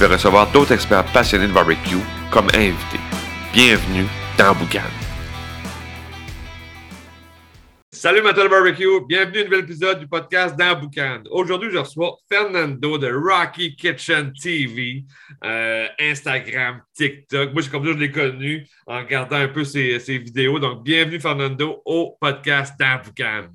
vais recevoir d'autres experts passionnés de barbecue comme invités. Bienvenue dans Boucan. Salut Matel Barbecue, bienvenue à un nouvel épisode du podcast dans Boucan. Aujourd'hui, je reçois Fernando de Rocky Kitchen TV, euh, Instagram, TikTok. Moi, comme ça, je l'ai connu en regardant un peu ses, ses, vidéos. Donc, bienvenue Fernando au podcast dans Boucan.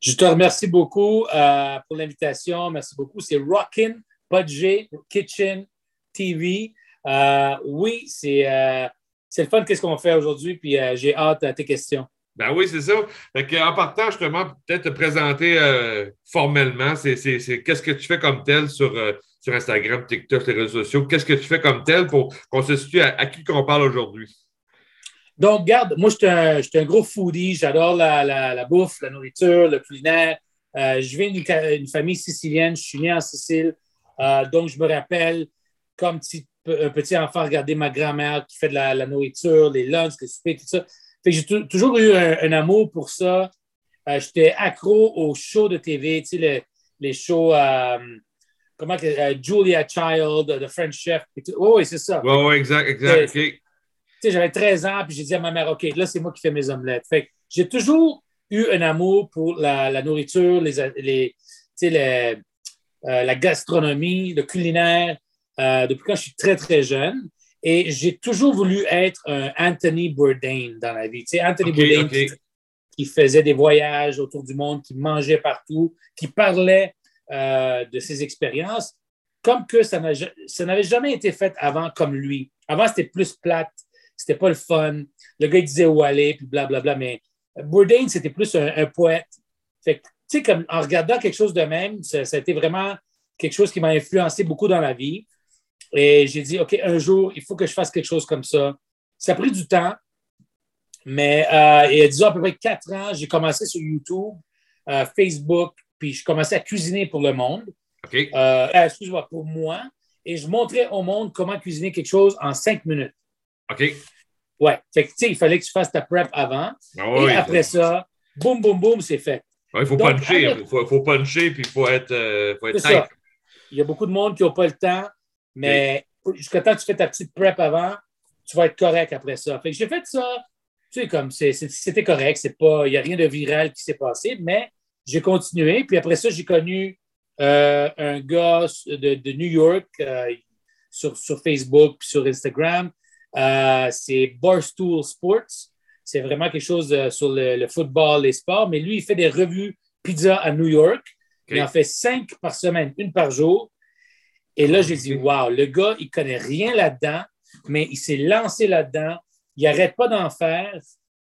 Je te remercie beaucoup euh, pour l'invitation. Merci beaucoup. C'est Rockin' G, Kitchen TV. Euh, oui, c'est euh, le fun qu'est-ce qu'on fait aujourd'hui, puis euh, j'ai hâte à tes questions. Ben oui, c'est ça. en partant, justement, peut-être te présenter formellement, c'est qu'est-ce que tu fais comme tel sur, sur Instagram, TikTok, les réseaux sociaux? Qu'est-ce que tu fais comme tel pour qu'on se situe à, qui qu'on parle aujourd'hui? Donc, regarde, moi, je suis un, un, gros foodie. J'adore la, la, la, bouffe, la nourriture, le culinaire. je viens d'une famille sicilienne. Je suis né en Sicile. Euh, donc, je me rappelle, comme petit, un petit enfant, regarder ma grand-mère qui fait de la, nourriture, les lunchs, les soupers, tout ça. Fait que j'ai toujours eu un, amour pour ça. Euh, j'étais accro aux shows de TV, tu sais, les, shows, euh, comment Julia Child, The French Chef. Oh, oui, c'est ça. Oui, oui, exact, exact. J'avais 13 ans, puis j'ai dit à ma mère, OK, là, c'est moi qui fais mes omelettes. Fait j'ai toujours eu un amour pour la, nourriture, les, les, les, euh, la gastronomie, le culinaire, euh, depuis quand je suis très, très jeune. Et j'ai toujours voulu être un Anthony Bourdain dans la vie. Tu sais, Anthony Bourdain Qui, faisait des voyages autour du monde, qui mangeait partout, qui parlait euh, de ses expériences, comme que ça n'avait jamais été fait avant comme lui. Avant, c'était plus plate, c'était pas le fun. Le gars, il disait où aller, puis blablabla. Mais Bourdain, c'était plus un, un, poète. Fait que sais, comme en regardant quelque chose de même, ça, a été vraiment quelque chose qui m'a influencé beaucoup dans la vie. Et j'ai dit, OK, un jour, il faut que je fasse quelque chose comme ça. Ça a pris du temps, mais euh, il y a disons à peu près quatre ans, j'ai commencé sur YouTube, euh, Facebook, puis je commençais à cuisiner pour le monde. OK. Euh, excuse-moi, pour moi. Et je montrais au monde comment cuisiner quelque chose en cinq minutes. OK. Ouais. Fait que, tu sais, il fallait que tu fasses ta prep avant. Ah et après ça, boum, boum, boum, c'est fait. Il faut puncher. Il faut, faut, puncher puis il faut être, euh, faut être Il y a beaucoup de monde qui n'a pas le temps, mais jusqu'à temps que tu fais ta petite prep avant, tu vas être correct après ça. Fait que j'ai fait ça, tu sais, comme c'était correct, il n'y a rien de viral qui s'est passé, mais j'ai continué. Puis après ça, j'ai connu euh, un gars de, de New York euh, sur, sur, Facebook puis sur Instagram. c'est Barstool Sports c'est vraiment quelque chose euh, sur le, football, les sports. Mais lui, il fait des revues pizza à New York. Il en fait cinq par semaine, une par jour. Et là, j'ai dit, wow, le gars, il connaît rien là-dedans, mais il s'est lancé là-dedans. Il n'arrête pas d'en faire.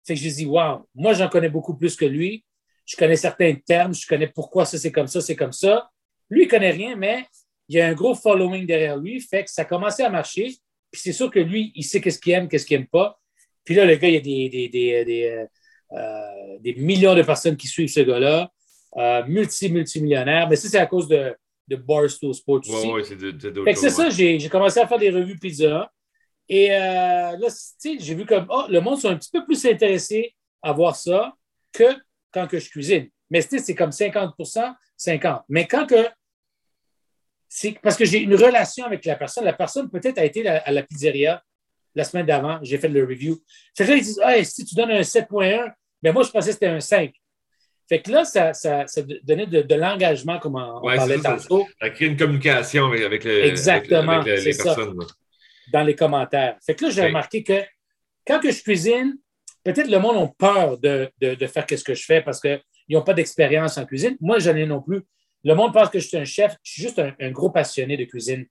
Fait que j'ai dit, wow, moi, j'en connais beaucoup plus que lui. Je connais certains termes, je connais pourquoi ça, c'est comme ça, c'est comme ça. Lui, il connaît rien, mais il y a un gros following derrière lui. Fait que ça a commencé à marcher. Puis c'est sûr que lui, il sait qu'est-ce qu'il aime, qu'est-ce qu'il n'aime pas. Puis là, le gars, il y a des, des, des, des, euh, des millions de personnes qui suivent ce gars-là, euh, multi-multimillionnaire. Mais ça, c'est à cause de, de Barstool Sports aussi. Oui, ouais, c'est ça, j'ai commencé à faire des revues pizza. Et euh, là, j'ai vu comme, oh, le monde sont un petit peu plus intéressés à voir ça que quand que je cuisine. Mais c'est comme 50% 50 Mais quand que. C'est parce que j'ai une relation avec la personne. La personne peut-être a été à la pizzeria la semaine d'avant, j'ai fait le review. Fait que là, ils disent hey, si tu donnes un 7.1, ben moi, je pensais que c'était un 5. Fait que là, ça, ça, ça donnait de, l'engagement, comme on, parlait tantôt. Ça, crée une communication avec, le, Exactement, avec, les, personnes. dans les commentaires. Fait que là, j'ai remarqué que quand que je cuisine, peut-être le monde a peur de, de, de faire ce que je fais parce qu'ils n'ont pas d'expérience en cuisine. Moi, je n'en ai non plus. Le monde pense que je suis un chef. Je suis juste un, un, gros passionné de cuisine.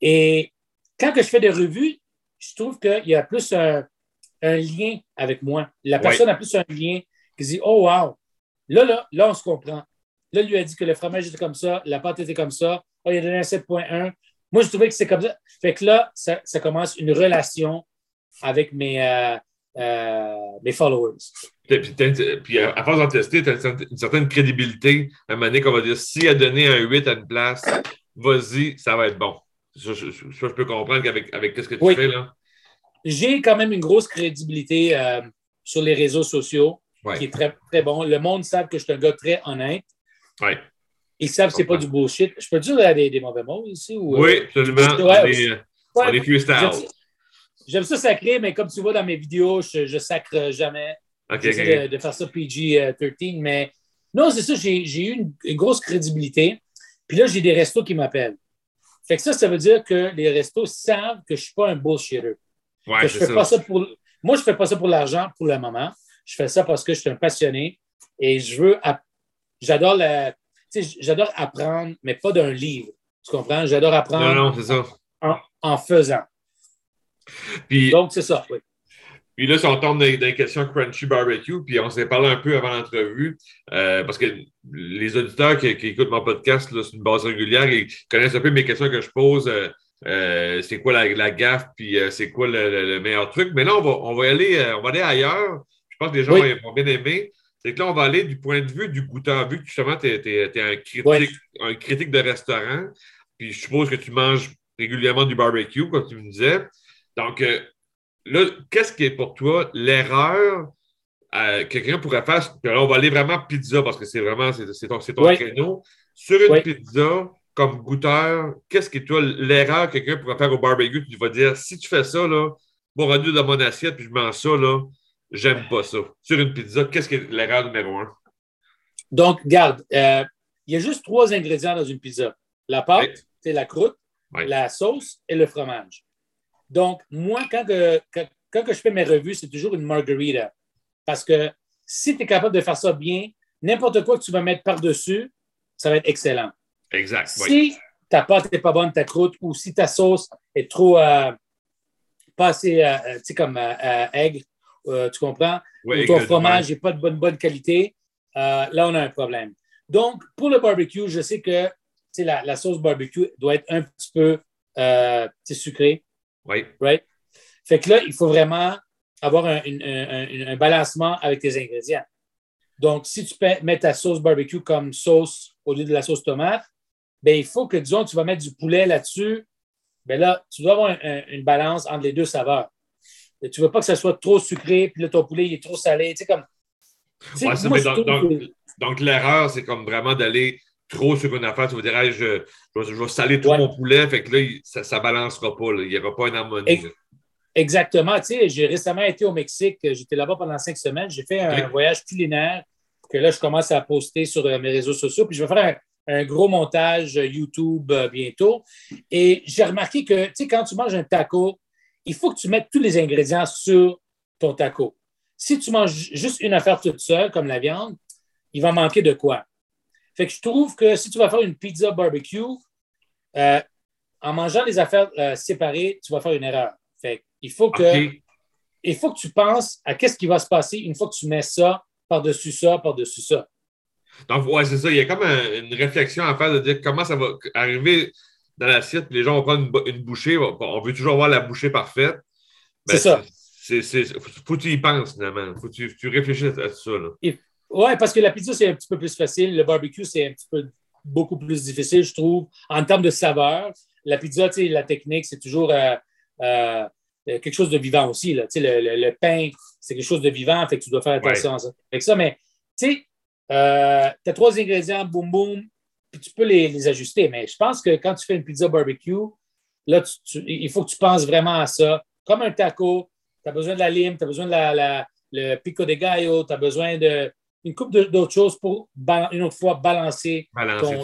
Et quand que je fais des revues, je trouve qu'il y a plus un, lien avec moi. La personne a plus un lien qui dit Oh, wow, là, là, là, on se comprend. Là, lui a dit que le fromage était comme ça, la pâte était comme ça. Oh, il a donné un 7.1. Moi, je trouvais que c'est comme ça. Fait que là, ça, commence une relation avec mes, euh, euh, mes followers. Puis, à force d'en tester, tu as une certaine crédibilité. À un moment donné, qu'on va dire, si a donné un 8 à une place, vas-y, ça va être bon. Ça, je, peux comprendre qu'avec avec ce que tu fais là. J'ai quand même une grosse crédibilité euh, sur les réseaux sociaux, qui est très, très bon. Le monde sait que je suis un gars très honnête. Ouais. Ils savent que ce n'est pas du bullshit. Je peux dire des, des mauvais mots ici? Ou, oui, euh, absolument. Ouais, on est, freestyle. J'aime ça sacrer, mais comme tu vois dans mes vidéos, je, je sacre jamais. J'essaie de, faire ça PG-13. Mais non, c'est ça, j'ai eu une, grosse crédibilité. Puis là, j'ai des restos qui m'appellent. Fait que ça, ça veut dire que les restos savent que je ne suis pas un bullshitter. Ouais, je fais ça. Pas ça pour... Moi, je ne fais pas ça pour l'argent pour le moment. Je fais ça parce que je suis un passionné et je veux. J'adore la j'adore apprendre, mais pas d'un livre. Tu comprends? J'adore apprendre non, ça. En, faisant. Puis, Donc, c'est ça, oui. Puis là, si on tombe dans, les questions Crunchy Barbecue, puis on s'est parlé un peu avant l'entrevue, euh, parce que les auditeurs qui, écoutent mon podcast c'est une base régulière, ils connaissent un peu mes questions que je pose. Euh, euh, c'est quoi la, gaffe, puis c'est quoi le, meilleur truc. Mais là, on va, on va, aller, on va aller ailleurs. Je pense que les gens vont bien aimer c'est que là, on va aller du point de vue du goûteur, vu que justement, tu es, un, critique, un critique de restaurant, puis je suppose que tu manges régulièrement du barbecue, comme tu me disais. Donc, euh, là, qu'est-ce qui est pour toi l'erreur euh, que quelqu'un pourrait faire? Là, on va aller vraiment pizza, parce que c'est vraiment c'est ton, ton créneau. Sur une pizza, comme goûteur, qu'est-ce qui est toi l'erreur que quelqu'un pourrait faire au barbecue? Tu vas dire, si tu fais ça, là, bon rendu dans mon assiette, puis je mange ça, là, J'aime pas ça. Sur une pizza, qu'est-ce qui est l'erreur numéro un? Donc, garde, euh, il y a juste trois ingrédients dans une pizza. La pâte, c'est la croûte, la sauce et le fromage. Donc, moi, quand, quand, je fais mes revues, c'est toujours une margarita. Parce que si tu es capable de faire ça bien, n'importe quoi que tu vas mettre par-dessus, ça va être excellent. Exact. Si ta pâte n'est pas bonne, ta croûte, ou si ta sauce est trop, euh, pas assez, euh, tu sais, comme aigre, euh, tu comprends? ou ton fromage n'est pas de bonne, bonne qualité, euh, là, on a un problème. Donc, pour le barbecue, je sais que la, la sauce barbecue doit être un petit peu euh, sucrée. Oui. Right? Fait que là, il faut vraiment avoir un, un, balancement avec tes ingrédients. Donc, si tu mets ta sauce barbecue comme sauce au lieu de la sauce tomate, ben, il faut que, disons, tu vas mettre du poulet là-dessus. Ben là, tu dois avoir une balance entre les deux saveurs. Tu ne veux pas que ça soit trop sucré, puis là, ton poulet il est trop salé. Tu sais, comme. donc, l'erreur, c'est comme vraiment d'aller trop sur une affaire. Tu vas dire, je, je, vais saler tout mon poulet, fait que là, ça ne balancera pas. Il n'y aura pas une harmonie. Exactement. Tu sais, j'ai récemment été au Mexique. J'étais là-bas pendant cinq semaines. J'ai fait un voyage culinaire que là, je commence à poster sur euh, mes réseaux sociaux. Puis je vais faire un, gros montage euh, YouTube euh, bientôt. Et j'ai remarqué que, tu sais, quand tu manges un taco, il faut que tu mettes tous les ingrédients sur ton taco. Si tu manges juste une affaire toute seule, comme la viande, il va manquer de quoi? Fait que je trouve que si tu vas faire une pizza barbecue, euh, en mangeant les affaires euh, séparées, tu vas faire une erreur. Fait il faut que, il faut que tu penses à qu'est-ce qui va se passer une fois que tu mets ça par-dessus ça, par-dessus ça. Donc, ouais, c'est ça. Il y a comme une réflexion à faire de dire comment ça va arriver dans l'assiette, les gens vont prendre une, bouchée. On veut toujours avoir la bouchée parfaite. Ben, c'est ça. Il faut que tu y penses, finalement. faut que tu, réfléchisses à ça. Oui, parce que la pizza, c'est un petit peu plus facile. Le barbecue, c'est un petit peu beaucoup plus difficile, je trouve, en termes de saveur. La pizza, la technique, c'est toujours euh, euh, quelque chose de vivant aussi. Là. Le, le, pain, c'est quelque chose de vivant, fait que tu dois faire attention à ça. Avec ça, mais tu sais, euh, tu as trois ingrédients, boum, boum, puis tu peux les, ajuster. Mais je pense que quand tu fais une pizza barbecue, là, il faut que tu penses vraiment à ça. Comme un taco, tu as besoin de la lime, tu as besoin de la, le pico de gallo, tu as besoin d'une coupe d'autres choses pour, une autre fois, balancer,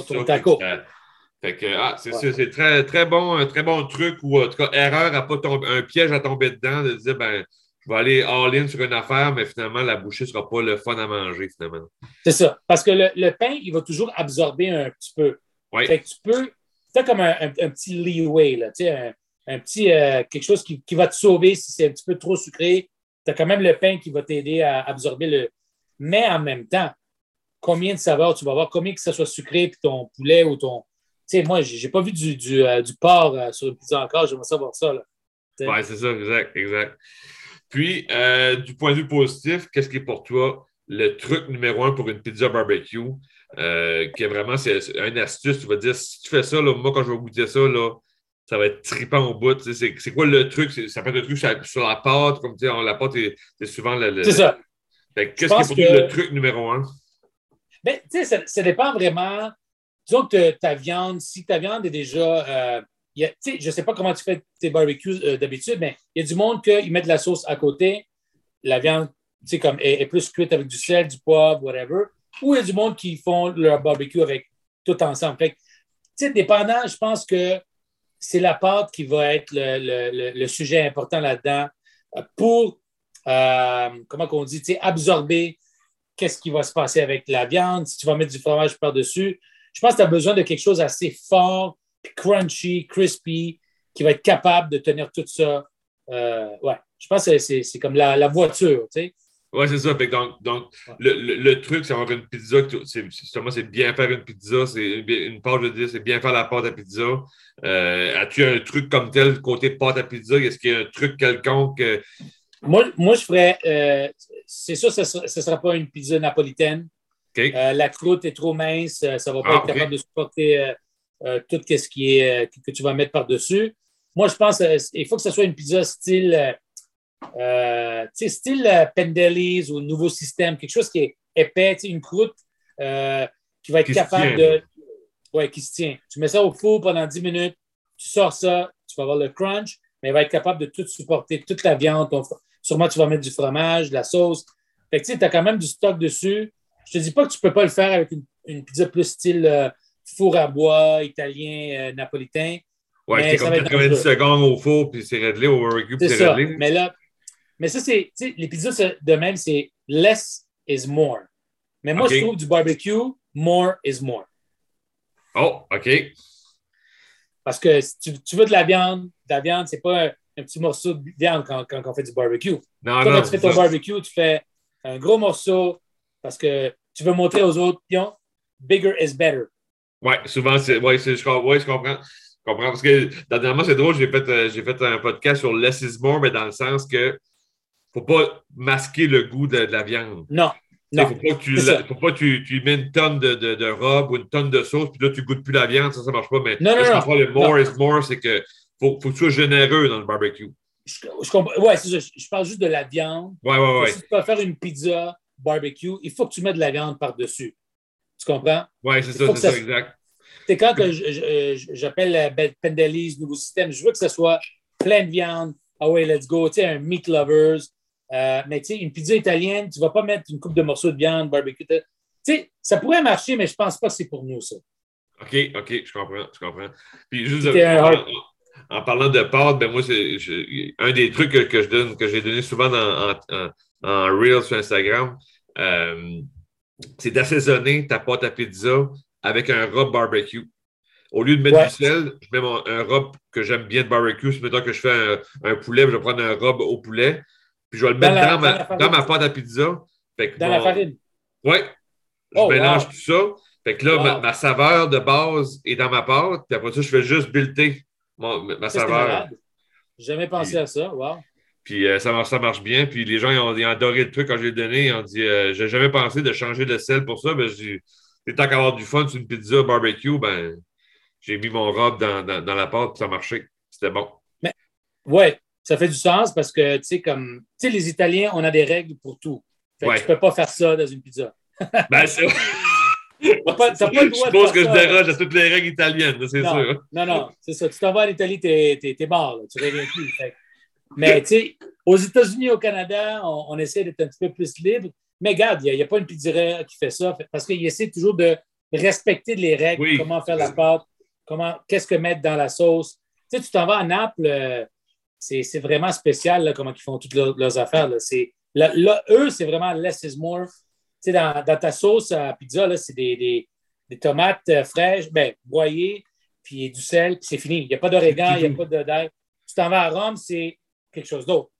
ton, taco. ah, c'est très, très bon, un très bon truc ou en tout cas, erreur à pas tomber, un piège à tomber dedans, de dire, ben, je vais aller all-in sur une affaire, mais finalement, la bouchée ne sera pas le fun à manger, finalement. C'est ça. Parce que le, pain, il va toujours absorber un petit peu. Oui. Fait que tu peux, tu as comme un, petit leeway, là, un, un petit, euh, quelque chose qui, va te sauver si c'est un petit peu trop sucré. Tu as quand même le pain qui va t'aider à absorber le. Mais en même temps, combien de saveurs tu vas avoir, combien que ça soit sucré, puis ton poulet ou ton, sais, moi, j'ai pas vu du, du, euh, du porc euh, sur une pizza encore. J'aimerais savoir ça. Là. Oui, c'est ça, exact, exact. Puis, euh, du point de vue positif, qu'est-ce qui est pour toi le truc numéro un pour une pizza barbecue? Euh, qui est vraiment, c'est une astuce. Tu vas dire, si tu fais ça, là, moi, quand je vais goûter ça, là, ça va être tripant au bout. C'est quoi le truc? Ça peut être le truc sur la, pâte, comme tu sais, la pâte, c'est souvent le. c'est ça. Qu'est-ce qui est pour le truc numéro un? Ben, tu sais, ça, ça, dépend vraiment. Disons que ta viande, si ta viande est déjà. Euh, je ne sais pas comment tu fais tes barbecues euh, d'habitude, mais il y a du monde qui met de la sauce à côté. La viande comme, est, est, plus cuite avec du sel, du poivre, whatever. Ou il y a du monde qui font leur barbecue avec tout ensemble. Fait que, dépendant, je pense que c'est la pâte qui va être le, le, sujet important là-dedans euh, pour, euh, comment on dit, absorber qu'est-ce qui va se passer avec la viande, si tu vas mettre du fromage par-dessus. Je pense que tu as besoin de quelque chose assez fort, crunchy, crispy, qui va être capable de tenir tout ça. Euh, ouais, je pense que c'est comme la, la voiture, tu sais. Oui, c'est ça. Donc, donc le, le, truc, c'est avoir une pizza. C'est, c'est bien faire une pizza. C'est une pâte, je veux dire, c'est bien faire la pâte à pizza. Euh, as-tu un truc comme tel côté pâte à pizza? Est-ce qu'il y a un truc quelconque? Moi, moi, je ferais. Euh, c'est sûr, ce ne sera, pas une pizza napolitaine. Euh, la croûte est trop mince. Ça ne va pas ah, être capable de supporter tout ce qui est, que tu vas mettre par-dessus. Moi, je pense qu'il faut que ce soit une pizza style euh, style euh, Pendelis ou nouveau système, quelque chose qui est épais, une croûte euh, qui va être capable de. Oui, qui se tient. Tu mets ça au four pendant 10 minutes, tu sors ça, tu vas avoir le crunch, mais il va être capable de tout supporter, toute la viande. Sûrement, tu vas mettre du fromage, de la sauce. Fait que tu as quand même du stock dessus. Je te dis pas que tu peux pas le faire avec une, pizza plus style four à bois, italien, napolitain. Oui, c'est comme 90 secondes au four, puis c'est réglé au barbecue, puis c'est réglé. Mais là, mais ça, c'est, les pizzas de même, c'est less is more. Mais moi, je trouve du barbecue, more is more. Oh, OK. Parce que si tu, veux de la viande, de la viande, c'est pas un, petit morceau de viande quand, quand, on fait du barbecue. Non, non, quand tu fais ton barbecue, tu fais un gros morceau parce que tu veux montrer aux autres, bigger is better. Oui, souvent, c'est, ouais, je, ouais, je comprends. Je comprends. Parce que dernièrement, c'est drôle, j'ai fait, euh, j'ai fait un podcast sur less is more, mais dans le sens que faut pas masquer le goût de, la viande. Non. Il ne faut pas que tu, faut pas tu, tu mets une tonne de, de, de, robe ou une tonne de sauce, puis là, tu ne goûtes plus la viande, ça, ça ne marche pas. Mais non, non, je comprends le more is more, c'est que faut, faut que tu sois généreux dans le barbecue. Je, je. Ouais, c'est ça. Je parle juste de la viande. Ouais, ouais, ouais. Si tu vas faire une pizza barbecue, il faut que tu mettes de la viande par-dessus. Tu comprends? Oui, c'est ça, c'est ça, exact. C'est quand j'appelle Pendelis, nouveau système, je veux que ce soit plein de viande. Ah ouais, let's go. Tu sais, un meat lovers. Euh, mais tu sais, une pizza italienne, tu ne vas pas mettre une coupe de morceaux de viande, barbecue. Tu sais, ça pourrait marcher, mais je ne pense pas que c'est pour nous, ça. OK, OK, je comprends, je comprends. Puis juste en, parlant de pâte, ben moi, c'est un des trucs que, je donne, que j'ai donné souvent en, en, en, Reels sur Instagram, euh, c'est d'assaisonner ta pâte à pizza avec un rub barbecue. Au lieu de mettre du sel, je mets un rub que j'aime bien de barbecue. Si maintenant que je fais un, un, poulet, je vais prendre un rub au poulet. Puis je vais le mettre dans, ma, dans, ma, pâte à pizza. dans la farine? Oui. Je oh, mélange tout ça. Fait que là, ma, saveur de base est dans ma pâte. Puis après ça, je fais juste ma saveur. J'ai jamais pensé à ça. Wow. Puis euh, ça, marche, ça marche bien. Puis les gens ils ont, adoré le truc quand je l'ai donné. Ils ont dit euh, J'ai jamais pensé de changer de sel pour ça. J'ai tant qu'à avoir du fun sur une pizza barbecue, ben, j'ai mis mon robe dans, dans, dans la pâte, ça marchait. C'était bon. Mais, ouais, ça fait du sens parce que, tu sais, comme, tu sais, les Italiens, on a des règles pour tout. Fait que tu peux pas faire ça dans une pizza. ben, c'est pas, je pense que je déroge à toutes les règles italiennes, c'est sûr. Non, non, c'est ça. Tu t'en vas en Italie, t'es es, mort, tu reviens plus. Mais tu sais, aux États-Unis, au Canada, on, essaie d'être un petit peu plus libre. Mais regarde, il n'y a, pas une pizzeria qui fait ça parce qu'il essaie toujours de respecter les règles, comment faire la pâte, comment, qu'est-ce que mettre dans la sauce. Tu sais, tu t'en vas à Naples, euh, c'est vraiment spécial là, comment ils font toutes leurs, affaires. Là. Là, eux, c'est vraiment less is more. Dans, dans, ta sauce à pizza, c'est des, des, tomates euh, fraîches, ben, broyées, puis du sel, puis c'est fini. Il n'y a pas d'origan, il n'y a pas de d'ail. Tu t'en vas à Rome, c'est quelque chose d'autre.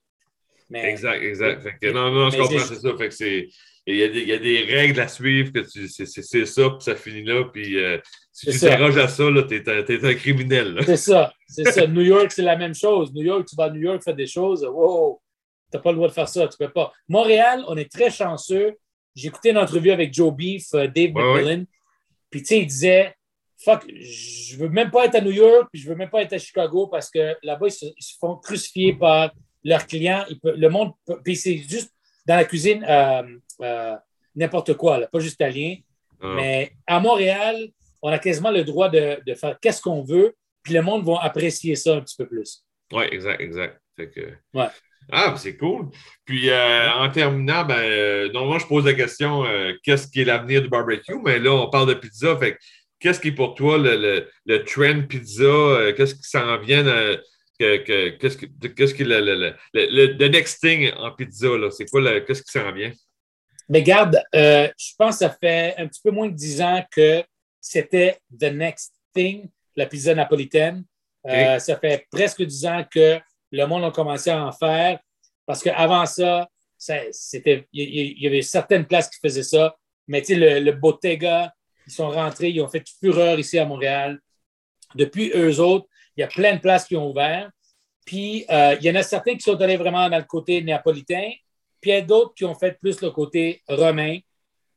exact, exact. non, non, je comprends, c'est ça. Fait il, y a des, il y, a des règles à suivre que c'est ça, puis ça finit là, puis euh, Si tu t'arroges à ça, t'es es un criminel. C'est ça. C'est ça. New York, c'est la même chose. New York, tu vas à New York, faire des choses. Wow, tu n'as pas le droit de faire ça. Tu peux pas. Montréal, on est très chanceux. J'ai écouté une entrevue avec Joe Beef, euh, Dave McMillan. Puis, tu sais, il disait Fuck, je veux même pas être à New York, puis je veux même pas être à Chicago parce que là-bas, ils, se, font crucifier par leurs clients. le monde, puis c'est juste dans la cuisine, euh, euh, n'importe quoi, pas juste italien. Ah. Mais à Montréal, on a quasiment le droit de, faire qu'est-ce qu'on veut, puis le monde va apprécier ça un petit peu plus. Oui, exact, exact. Ah, c'est cool. Puis euh, en terminant, ben, euh, normalement, je pose la question euh, qu'est-ce qui est l'avenir du barbecue? Mais là, on parle de pizza. Fait qu'est-ce qui est pour toi le, le, trend pizza? qu'est-ce qui s'en vient? qu'est-ce qui qui le, le, next thing en pizza? C'est quoi qu'est-ce qui s'en vient? Mais garde, je pense que ça fait un petit peu moins de dix ans que c'était the next thing, la pizza napolitaine. Ça fait presque dix ans que le monde a commencé à en faire parce qu'avant ça, c'était, il y, avait certaines places qui faisaient ça, mais tu sais, le, le, Bottega, ils sont rentrés, ils ont fait fureur ici à Montréal. Depuis eux autres, il y a plein de places qui ont ouvert. Puis, euh, il y en a certains qui sont allés vraiment dans le côté napolitain, puis il y a d'autres qui ont fait plus le côté romain.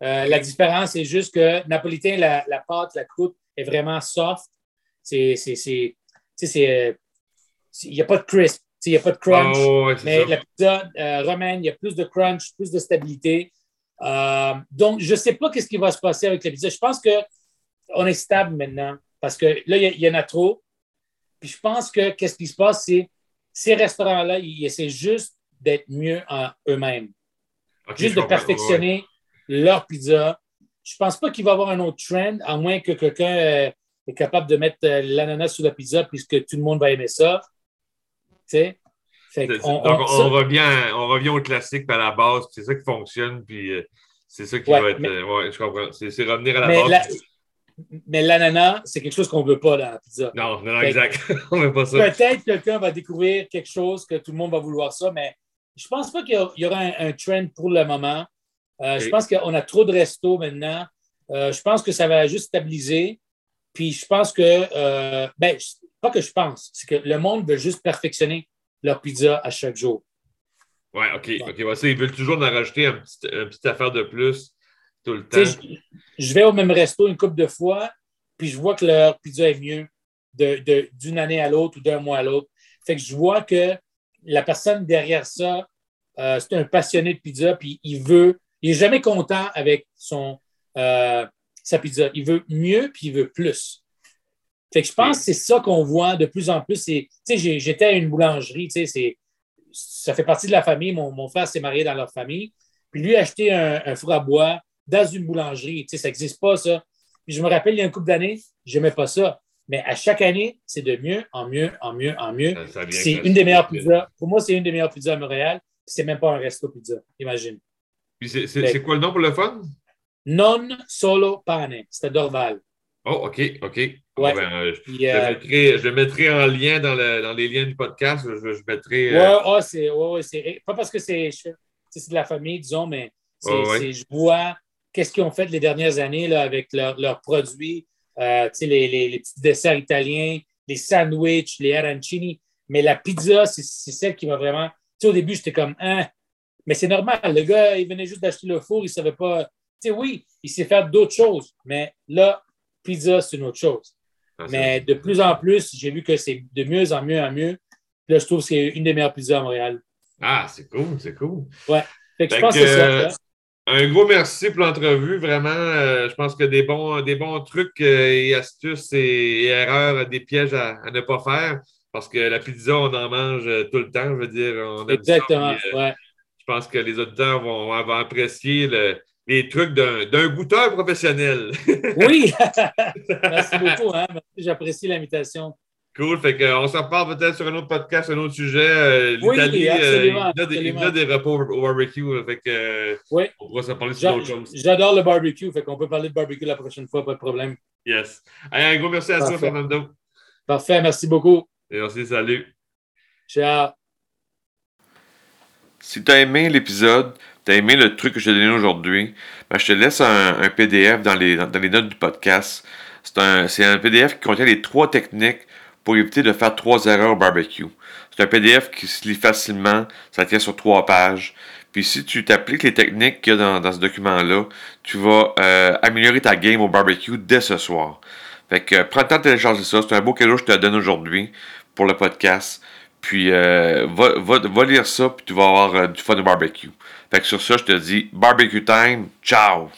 Euh, la différence, c'est juste que napolitain, la, pâte, la croûte est vraiment soft. C'est, euh, il n'y a pas de crisp, il n'y a pas de crunch. Oh, mais la pizza euh, romaine, il y a plus de crunch, plus de stabilité. donc, je ne sais pas ce qui va se passer avec la pizza. Je pense qu'on est stable maintenant parce que là, il y, en a trop. Puis je pense que qu'est-ce qui se passe, c'est ces restaurants-là, ils essaient juste d'être mieux en eux-mêmes. juste de perfectionner leur pizza. Je ne pense pas qu'il va y avoir un autre trend, à moins que quelqu'un euh, est capable de mettre euh, l'ananas sur la pizza puisque tout le monde va aimer ça. Sais? on, revient, on revient au classique à la base, c'est ça qui fonctionne, puis euh, c'est ça qui va être. ouais, je comprends. C'est revenir à la base. mais l'ananas, c'est quelque chose qu'on ne veut pas dans la pizza. Non, non, exact. on veut pas ça. Peut-être quelqu'un va découvrir quelque chose que tout le monde va vouloir ça, mais je ne pense pas qu'il y aura un, trend pour le moment. Euh, je pense qu'on a trop de restos maintenant. Euh, je pense que ça va juste stabiliser. Puis je pense que, euh, ben, pas que je pense, c'est que le monde veut juste perfectionner leur pizza à chaque jour. Oui, OK. OK. ils veulent toujours en rajouter une petite, affaire de plus tout le temps. Je, vais au même resto une couple de fois, puis je vois que leur pizza est mieux d'une année à l'autre ou d'un mois à l'autre. Fait que je vois que la personne derrière ça, c'est un passionné de pizza, puis il veut il n'est jamais content avec son, euh, sa pizza. Il veut mieux, puis il veut plus. Fait que je pense que c'est ça qu'on voit de plus en plus. J'étais à une boulangerie, ça fait partie de la famille. Mon, frère s'est marié dans leur famille. Puis lui a acheté un, four à bois dans une boulangerie. Ça n'existe pas, ça. Puis je me rappelle, il y a un couple d'années, je n'aimais pas ça. Mais à chaque année, c'est de mieux en mieux, en mieux, en mieux. C'est une des meilleures pizzas. Pour moi, c'est une des meilleures pizzas à Montréal. C'est même pas un resto pizza, imagine. C'est quoi le nom pour le fun? Non solo pane. C'était Dorval. Oh, OK, OK. Ben, euh, je, euh, mettrai, je, mettrai, en lien dans, le, dans, les liens du podcast. Je, je mettrai. Euh... Ouais, oh, c'est ouais, pas parce que c'est de la famille, disons, mais je vois qu'est-ce qu'ils ont fait les dernières années là, avec leurs produits, euh, les, les, les, petits desserts italiens, les sandwichs, les arancini. Mais la pizza, c'est celle qui m'a vraiment. Au début, j'étais comme, hein, mais c'est normal. Le gars, il venait juste d'acheter le four, il ne savait pas. Tu sais, oui, il sait faire d'autres choses. Mais là, pizza, c'est une autre chose. Ah, mais de plus en plus, j'ai vu que c'est de mieux en mieux en mieux. Là, je trouve que c'est une des meilleures pizzas à Montréal. Ah, c'est cool, c'est cool. Ouais. Fait que je pense que, c'est ça. Euh, un gros merci pour l'entrevue. Vraiment, euh, je pense que des bons, des bons trucs euh, et astuces et, erreurs, des pièges à, ne pas faire. Parce que la pizza, on en mange tout le temps. Je veux dire, on Exactement. ouais je pense que les auditeurs vont, apprécier les trucs d'un goûteur professionnel. oui! Merci beaucoup. Hein? J'apprécie l'invitation. Cool. Fait qu'on s'en reparle peut-être sur un autre podcast, un autre sujet. Euh, L'Italie, euh, il, a des, repas au, barbecue. Fait que, oui. On pourra s'en parler sur d'autres choses. J'adore le barbecue. Fait qu'on peut parler de barbecue la prochaine fois, pas de problème. Yes. un gros merci à toi, Fernando. Parfait. Merci beaucoup. Merci. Salut. Ciao. Si tu as aimé l'épisode, tu as aimé le truc que je t'ai donné aujourd'hui, ben, je te laisse un, PDF dans les, notes du podcast C'est un, PDF qui contient les trois techniques pour éviter de faire trois erreurs au barbecue. C'est un PDF qui se lit facilement, ça tient sur trois pages. Puis si tu t'appliques les techniques qu'il y a dans, ce document-là, tu vas euh, améliorer ta game au barbecue dès ce soir. Fait que prends le temps de télécharger ça. C'est un beau cadeau que je te donne aujourd'hui pour le podcast. Puis euh, va, va, lire ça, puis tu vas avoir euh, du fun au barbecue. Fait que sur ça, je te dis barbecue time. Ciao!